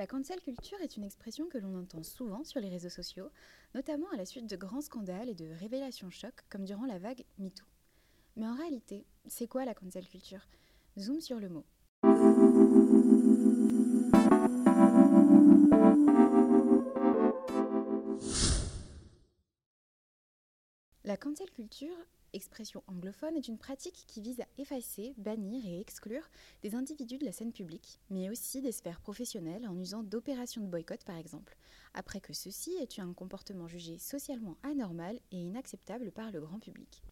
La cancel culture est une expression que l'on entend souvent sur les réseaux sociaux, notamment à la suite de grands scandales et de révélations chocs comme durant la vague MeToo. Mais en réalité, c'est quoi la cancel culture? Zoom sur le mot. La cancel culture, expression anglophone, est une pratique qui vise à effacer, bannir et exclure des individus de la scène publique, mais aussi des sphères professionnelles en usant d'opérations de boycott par exemple, après que ceux-ci aient eu un comportement jugé socialement anormal et inacceptable par le grand public.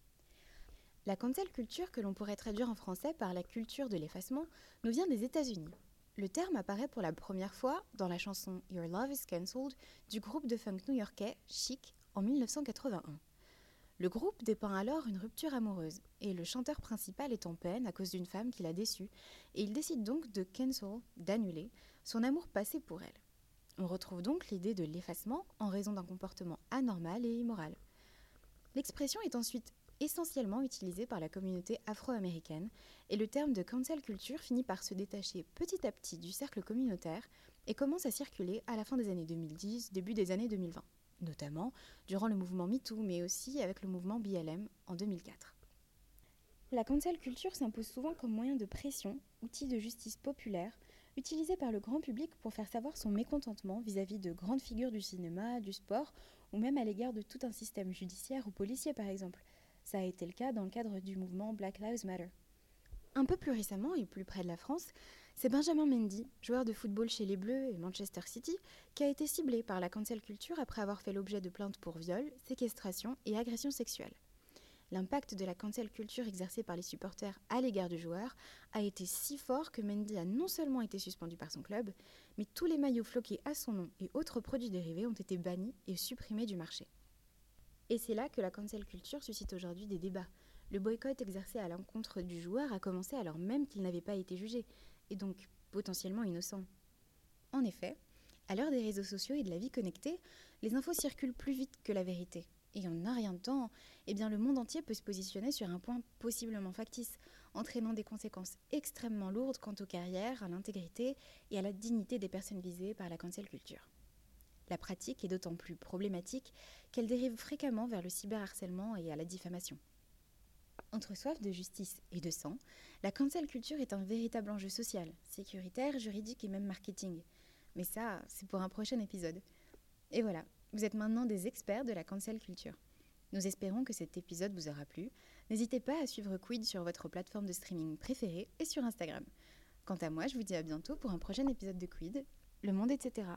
La cancel culture, que l'on pourrait traduire en français par la culture de l'effacement, nous vient des États-Unis. Le terme apparaît pour la première fois dans la chanson Your Love is Cancelled du groupe de funk new-yorkais Chic en 1981. Le groupe dépeint alors une rupture amoureuse, et le chanteur principal est en peine à cause d'une femme qui l'a déçu, et il décide donc de cancel, d'annuler, son amour passé pour elle. On retrouve donc l'idée de l'effacement en raison d'un comportement anormal et immoral. L'expression est ensuite essentiellement utilisée par la communauté afro-américaine, et le terme de cancel culture finit par se détacher petit à petit du cercle communautaire et commence à circuler à la fin des années 2010, début des années 2020 notamment durant le mouvement MeToo, mais aussi avec le mouvement BLM en 2004. La cancel culture s'impose souvent comme moyen de pression, outil de justice populaire, utilisé par le grand public pour faire savoir son mécontentement vis-à-vis de grandes figures du cinéma, du sport, ou même à l'égard de tout un système judiciaire ou policier par exemple. Ça a été le cas dans le cadre du mouvement Black Lives Matter. Un peu plus récemment et plus près de la France, c'est Benjamin Mendy, joueur de football chez les Bleus et Manchester City, qui a été ciblé par la cancel culture après avoir fait l'objet de plaintes pour viol, séquestration et agression sexuelle. L'impact de la cancel culture exercée par les supporters à l'égard du joueur a été si fort que Mendy a non seulement été suspendu par son club, mais tous les maillots floqués à son nom et autres produits dérivés ont été bannis et supprimés du marché. Et c'est là que la cancel culture suscite aujourd'hui des débats. Le boycott exercé à l'encontre du joueur a commencé alors même qu'il n'avait pas été jugé, et donc potentiellement innocent. En effet, à l'heure des réseaux sociaux et de la vie connectée, les infos circulent plus vite que la vérité. Et en un rien de temps, eh le monde entier peut se positionner sur un point possiblement factice, entraînant des conséquences extrêmement lourdes quant aux carrières, à l'intégrité et à la dignité des personnes visées par la cancel culture. La pratique est d'autant plus problématique qu'elle dérive fréquemment vers le cyberharcèlement et à la diffamation. Entre soif de justice et de sang, la cancel culture est un véritable enjeu social, sécuritaire, juridique et même marketing. Mais ça, c'est pour un prochain épisode. Et voilà, vous êtes maintenant des experts de la cancel culture. Nous espérons que cet épisode vous aura plu. N'hésitez pas à suivre Quid sur votre plateforme de streaming préférée et sur Instagram. Quant à moi, je vous dis à bientôt pour un prochain épisode de Quid, Le Monde, etc.